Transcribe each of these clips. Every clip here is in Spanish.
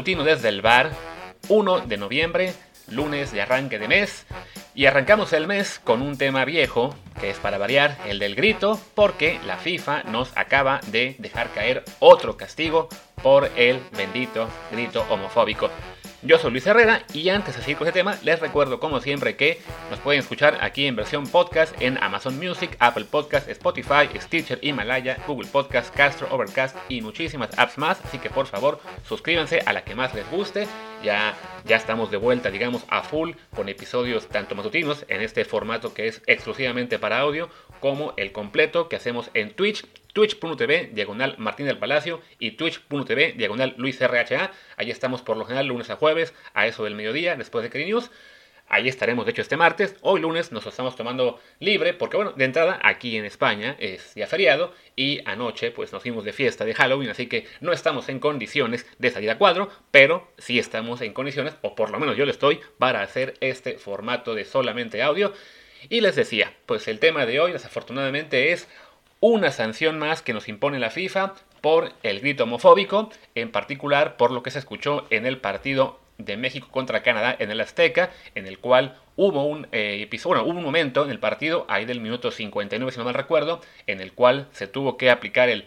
matutino desde el bar, 1 de noviembre, lunes de arranque de mes. Y arrancamos el mes con un tema viejo, que es para variar, el del grito, porque la FIFA nos acaba de dejar caer otro castigo por el bendito grito homofóbico. Yo soy Luis Herrera y antes de seguir con este tema, les recuerdo como siempre que nos pueden escuchar aquí en versión podcast en Amazon Music, Apple Podcast, Spotify, Stitcher, Himalaya, Google Podcast, Castro, Overcast y muchísimas apps más. Así que por favor suscríbanse a la que más les guste. Ya, ya estamos de vuelta, digamos, a full con episodios tanto matutinos en este formato que es exclusivamente para audio como el completo que hacemos en Twitch twitch.tv diagonal Martín del Palacio y twitch.tv diagonal Luis RHA. Ahí estamos por lo general lunes a jueves a eso del mediodía después de Cri News. Ahí estaremos, de hecho, este martes. Hoy lunes nos estamos tomando libre porque, bueno, de entrada aquí en España es día feriado y anoche pues nos fuimos de fiesta de Halloween, así que no estamos en condiciones de salir a cuadro, pero sí estamos en condiciones, o por lo menos yo lo estoy, para hacer este formato de solamente audio. Y les decía, pues el tema de hoy desafortunadamente es una sanción más que nos impone la FIFA por el grito homofóbico, en particular por lo que se escuchó en el partido de México contra Canadá en el Azteca, en el cual hubo un eh, episodio, hubo un momento en el partido, ahí del minuto 59 si no mal recuerdo, en el cual se tuvo que aplicar el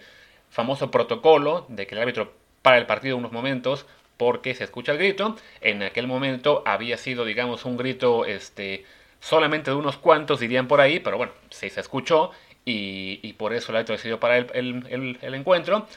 famoso protocolo de que el árbitro para el partido unos momentos porque se escucha el grito. En aquel momento había sido, digamos, un grito este, solamente de unos cuantos, dirían por ahí, pero bueno, sí se escuchó y, por eso el árbitro decidió para el, encuentro.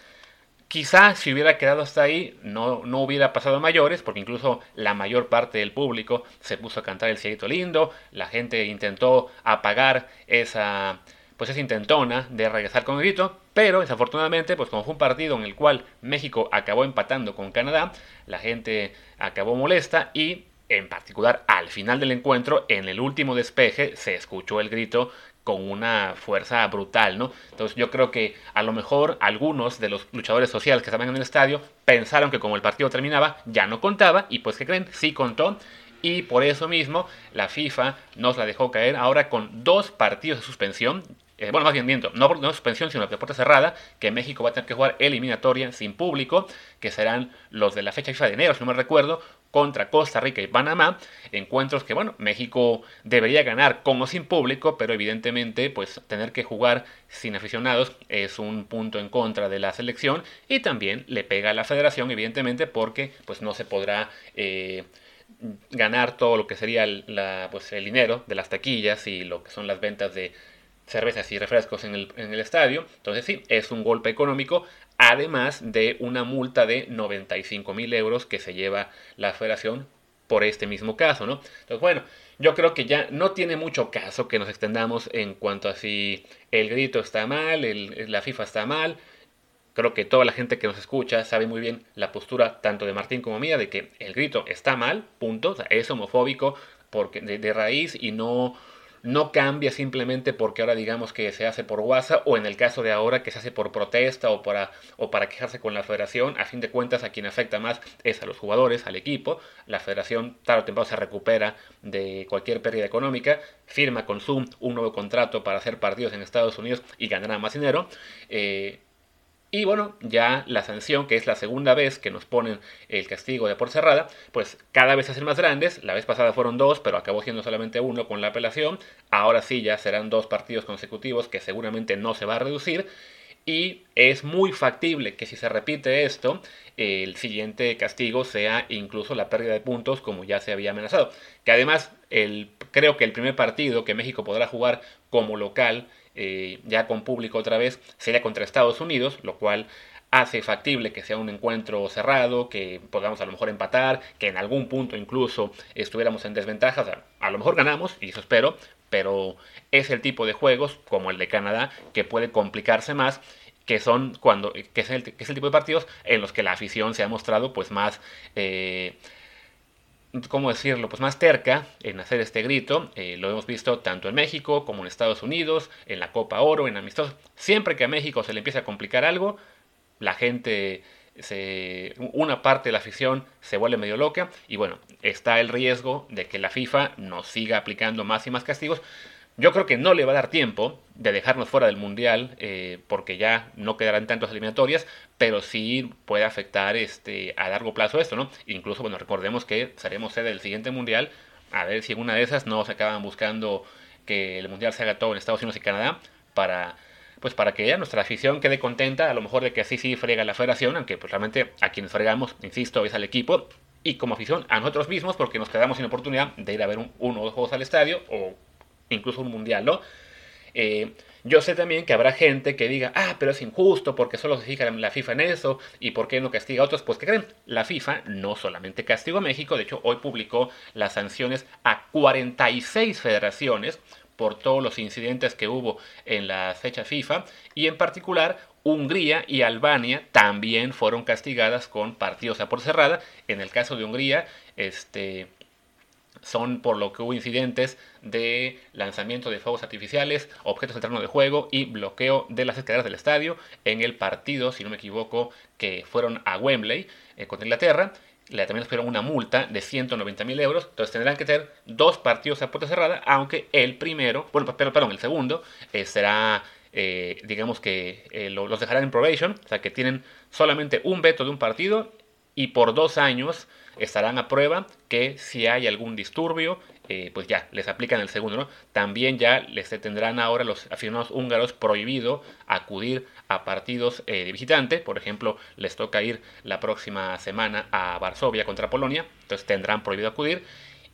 Quizá si hubiera quedado hasta ahí no, no hubiera pasado mayores, porque incluso la mayor parte del público se puso a cantar el cielito lindo, la gente intentó apagar esa, pues esa intentona de regresar con el grito, pero desafortunadamente, pues como fue un partido en el cual México acabó empatando con Canadá, la gente acabó molesta y en particular al final del encuentro, en el último despeje, se escuchó el grito con una fuerza brutal, ¿no? Entonces yo creo que a lo mejor algunos de los luchadores sociales que estaban en el estadio pensaron que como el partido terminaba ya no contaba y pues que creen, sí contó y por eso mismo la FIFA nos la dejó caer ahora con dos partidos de suspensión. Eh, bueno, más bien miento, no, no suspensión, sino de puerta cerrada, que México va a tener que jugar eliminatoria sin público, que serán los de la fecha FIFA de enero, si no me recuerdo, contra Costa Rica y Panamá, encuentros que bueno, México debería ganar como sin público, pero evidentemente pues tener que jugar sin aficionados es un punto en contra de la selección. Y también le pega a la federación evidentemente porque pues no se podrá eh, ganar todo lo que sería la, pues, el dinero de las taquillas y lo que son las ventas de cervezas y refrescos en el, en el estadio. Entonces sí, es un golpe económico además de una multa de 95 mil euros que se lleva la federación por este mismo caso, ¿no? Entonces, bueno, yo creo que ya no tiene mucho caso que nos extendamos en cuanto a si el grito está mal, la FIFA está mal. Creo que toda la gente que nos escucha sabe muy bien la postura tanto de Martín como mía de que el grito está mal, punto, es homofóbico porque de raíz y no no cambia simplemente porque ahora digamos que se hace por WhatsApp o en el caso de ahora que se hace por protesta o para, o para quejarse con la federación. A fin de cuentas a quien afecta más es a los jugadores, al equipo. La federación tarde o temprano se recupera de cualquier pérdida económica, firma con Zoom un nuevo contrato para hacer partidos en Estados Unidos y ganará más dinero. Eh, y bueno, ya la sanción, que es la segunda vez que nos ponen el castigo de por cerrada, pues cada vez se hacen más grandes. La vez pasada fueron dos, pero acabó siendo solamente uno con la apelación. Ahora sí ya serán dos partidos consecutivos que seguramente no se va a reducir. Y es muy factible que si se repite esto, el siguiente castigo sea incluso la pérdida de puntos como ya se había amenazado. Que además el, creo que el primer partido que México podrá jugar como local eh, ya con público otra vez, sería contra Estados Unidos, lo cual hace factible que sea un encuentro cerrado, que podamos a lo mejor empatar, que en algún punto incluso estuviéramos en desventaja. a lo mejor ganamos, y eso espero, pero es el tipo de juegos, como el de Canadá, que puede complicarse más que son cuando que es, el, que es el tipo de partidos en los que la afición se ha mostrado pues más eh, ¿cómo decirlo? Pues más terca en hacer este grito. Eh, lo hemos visto tanto en México como en Estados Unidos, en la Copa Oro, en amistosos. Siempre que a México se le empieza a complicar algo, la gente, se, una parte de la afición se vuelve medio loca y bueno, está el riesgo de que la FIFA nos siga aplicando más y más castigos. Yo creo que no le va a dar tiempo de dejarnos fuera del Mundial, eh, porque ya no quedarán tantas eliminatorias, pero sí puede afectar este, a largo plazo esto, ¿no? Incluso, bueno, recordemos que seremos sede del siguiente Mundial, a ver si en una de esas no se acaban buscando que el Mundial se haga todo en Estados Unidos y Canadá, para pues para que ya nuestra afición quede contenta, a lo mejor de que así sí frega la federación, aunque pues realmente a quienes fregamos, insisto, es al equipo, y como afición a nosotros mismos, porque nos quedamos sin oportunidad de ir a ver uno o dos juegos al estadio, o incluso un mundial, ¿no? Eh, yo sé también que habrá gente que diga, ah, pero es injusto porque solo se fija la FIFA en eso y por qué no castiga a otros. Pues, ¿qué creen? La FIFA no solamente castigó a México, de hecho, hoy publicó las sanciones a 46 federaciones por todos los incidentes que hubo en la fecha FIFA y en particular Hungría y Albania también fueron castigadas con partidos a por cerrada. En el caso de Hungría, este, son por lo que hubo incidentes de lanzamiento de fuegos artificiales, objetos de terreno de juego y bloqueo de las escaleras del estadio en el partido, si no me equivoco, que fueron a Wembley eh, contra Inglaterra le también esperan una multa de 190 mil euros. Entonces tendrán que tener dos partidos a puerta cerrada, aunque el primero, bueno, perdón, el segundo eh, será, eh, digamos que los dejarán en probation, o sea que tienen solamente un veto de un partido y por dos años estarán a prueba que si hay algún disturbio, eh, pues ya les aplican el segundo. ¿no? También ya les tendrán ahora los aficionados húngaros prohibido acudir a partidos eh, de visitante. Por ejemplo, les toca ir la próxima semana a Varsovia contra Polonia, entonces tendrán prohibido acudir.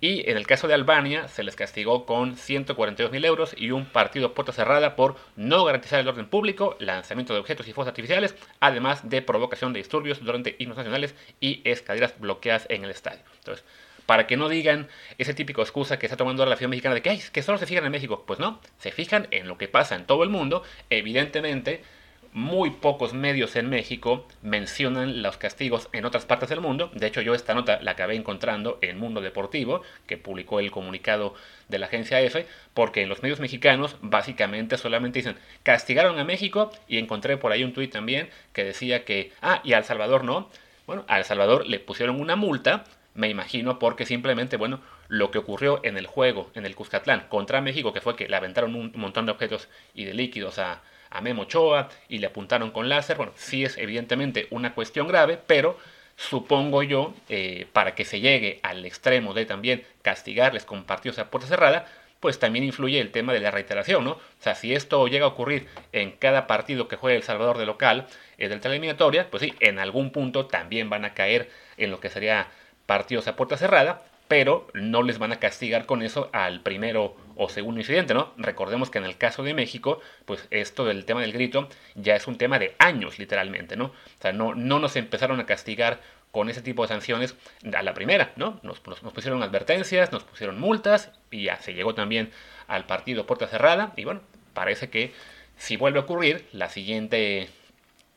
Y en el caso de Albania se les castigó con 142.000 euros y un partido puerta cerrada por no garantizar el orden público, lanzamiento de objetos y fuegos artificiales, además de provocación de disturbios durante himnos nacionales y escaleras bloqueadas en el estadio. Entonces, para que no digan ese típico excusa que está tomando ahora la afición mexicana de que, que solo se fijan en México. Pues no, se fijan en lo que pasa en todo el mundo. Evidentemente, muy pocos medios en México mencionan los castigos en otras partes del mundo. De hecho, yo esta nota la acabé encontrando en Mundo Deportivo, que publicó el comunicado de la agencia EFE, porque en los medios mexicanos básicamente solamente dicen castigaron a México y encontré por ahí un tuit también que decía que, ah, y a El Salvador no. Bueno, a El Salvador le pusieron una multa, me imagino porque simplemente, bueno, lo que ocurrió en el juego, en el Cuscatlán contra México, que fue que le aventaron un montón de objetos y de líquidos a, a Memo Ochoa y le apuntaron con láser. Bueno, sí es evidentemente una cuestión grave, pero supongo yo, eh, para que se llegue al extremo de también castigarles con partidos a puerta cerrada, pues también influye el tema de la reiteración, ¿no? O sea, si esto llega a ocurrir en cada partido que juegue El Salvador de local, es del eliminatoria, pues sí, en algún punto también van a caer en lo que sería partidos a puerta cerrada, pero no les van a castigar con eso al primero o segundo incidente, ¿no? Recordemos que en el caso de México, pues esto del tema del grito ya es un tema de años, literalmente, ¿no? O sea, no, no nos empezaron a castigar con ese tipo de sanciones a la primera, ¿no? Nos, pusieron advertencias, nos pusieron multas y ya se llegó también al partido puerta cerrada y bueno, parece que si vuelve a ocurrir, la siguiente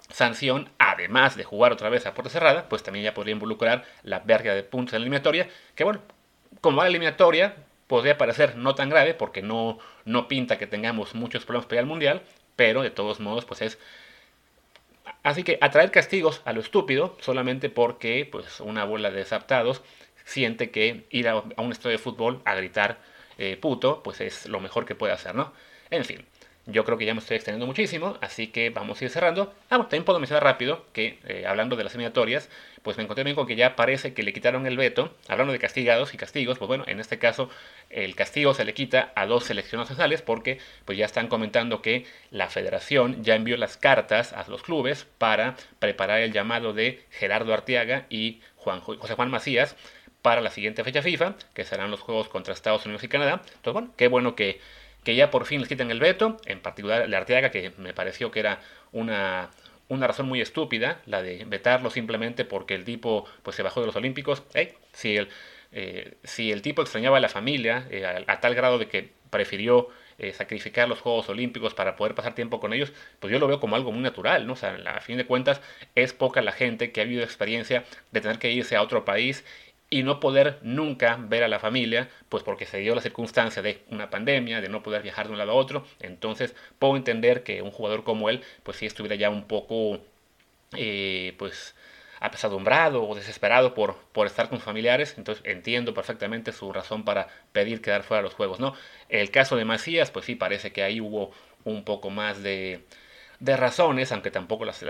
sanción, además de jugar otra vez a puerta cerrada, pues también ya podría involucrar la pérdida de puntos en la eliminatoria, que bueno, como va la eliminatoria, podría parecer no tan grave porque no, no pinta que tengamos muchos problemas para al mundial, pero de todos modos pues es... Así que atraer castigos a lo estúpido solamente porque pues una bola de desaptados siente que ir a, un estadio de fútbol a gritar eh, puto pues es lo mejor que puede hacer, ¿no? En fin, yo creo que ya me estoy extendiendo muchísimo, así que vamos a ir cerrando. Ah, también puedo mencionar rápido que, eh, hablando de las eliminatorias, pues me encontré bien con que ya parece que le quitaron el veto. Hablando de castigados y castigos, pues bueno, en este caso el castigo se le quita a dos selecciones nacionales porque pues ya están comentando que la federación ya envió las cartas a los clubes para preparar el llamado de Gerardo Arteaga y Juan, José Juan Macías para la siguiente fecha FIFA, que serán los juegos contra Estados Unidos y Canadá. Entonces, bueno, qué bueno que que ya por fin les quitan el veto, en particular la Arteaga, que me pareció que era una, una razón muy estúpida, la de vetarlo simplemente porque el tipo pues, se bajó de los Olímpicos. si, el, eh, si el tipo extrañaba a la familia eh, a, tal grado de que prefirió eh, sacrificar los Juegos Olímpicos para poder pasar tiempo con ellos, pues yo lo veo como algo muy natural, ¿no? O sea, a fin de cuentas es poca la gente que ha vivido experiencia de tener que irse a otro país y no poder nunca ver a la familia, pues porque se dio la circunstancia de una pandemia, de no poder viajar de un lado a otro. Entonces puedo entender que un jugador como él, pues sí estuviera ya un poco, eh, pues apesadumbrado o desesperado por, por estar con familiares, entonces entiendo perfectamente su razón para pedir quedar fuera de los juegos, ¿no? El caso de Macías, pues sí, parece que ahí hubo un poco más de, de razones, aunque tampoco, las,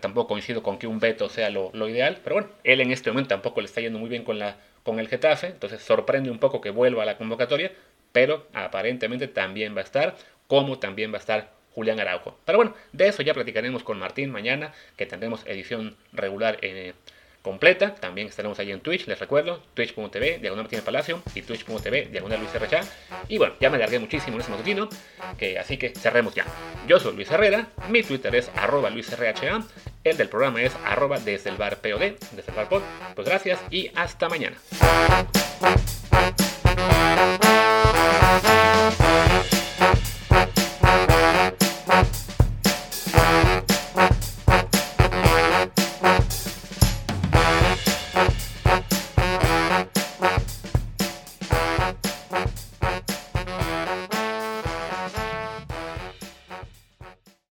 tampoco coincido con que un veto sea lo, lo, ideal, pero bueno, él en este momento tampoco le está yendo muy bien con, la, con el Getafe, entonces sorprende un poco que vuelva a la convocatoria, pero aparentemente también va a estar, como también va a estar Julián Araujo. Pero bueno, de eso ya platicaremos con Martín mañana, que tendremos edición regular eh, completa. También estaremos ahí en Twitch, les recuerdo, twitch.tv, diagonal Martín Palacio, y twitch.tv, diagonal Luis Herrera. Y bueno, ya me alargué muchísimo en ese matutino, que, así que cerremos ya. Yo soy Luis Herrera, mi Twitter es arroba LuisRHA, el del programa es arroba desde el bar POD, desde el bar pod. Pues gracias y hasta mañana.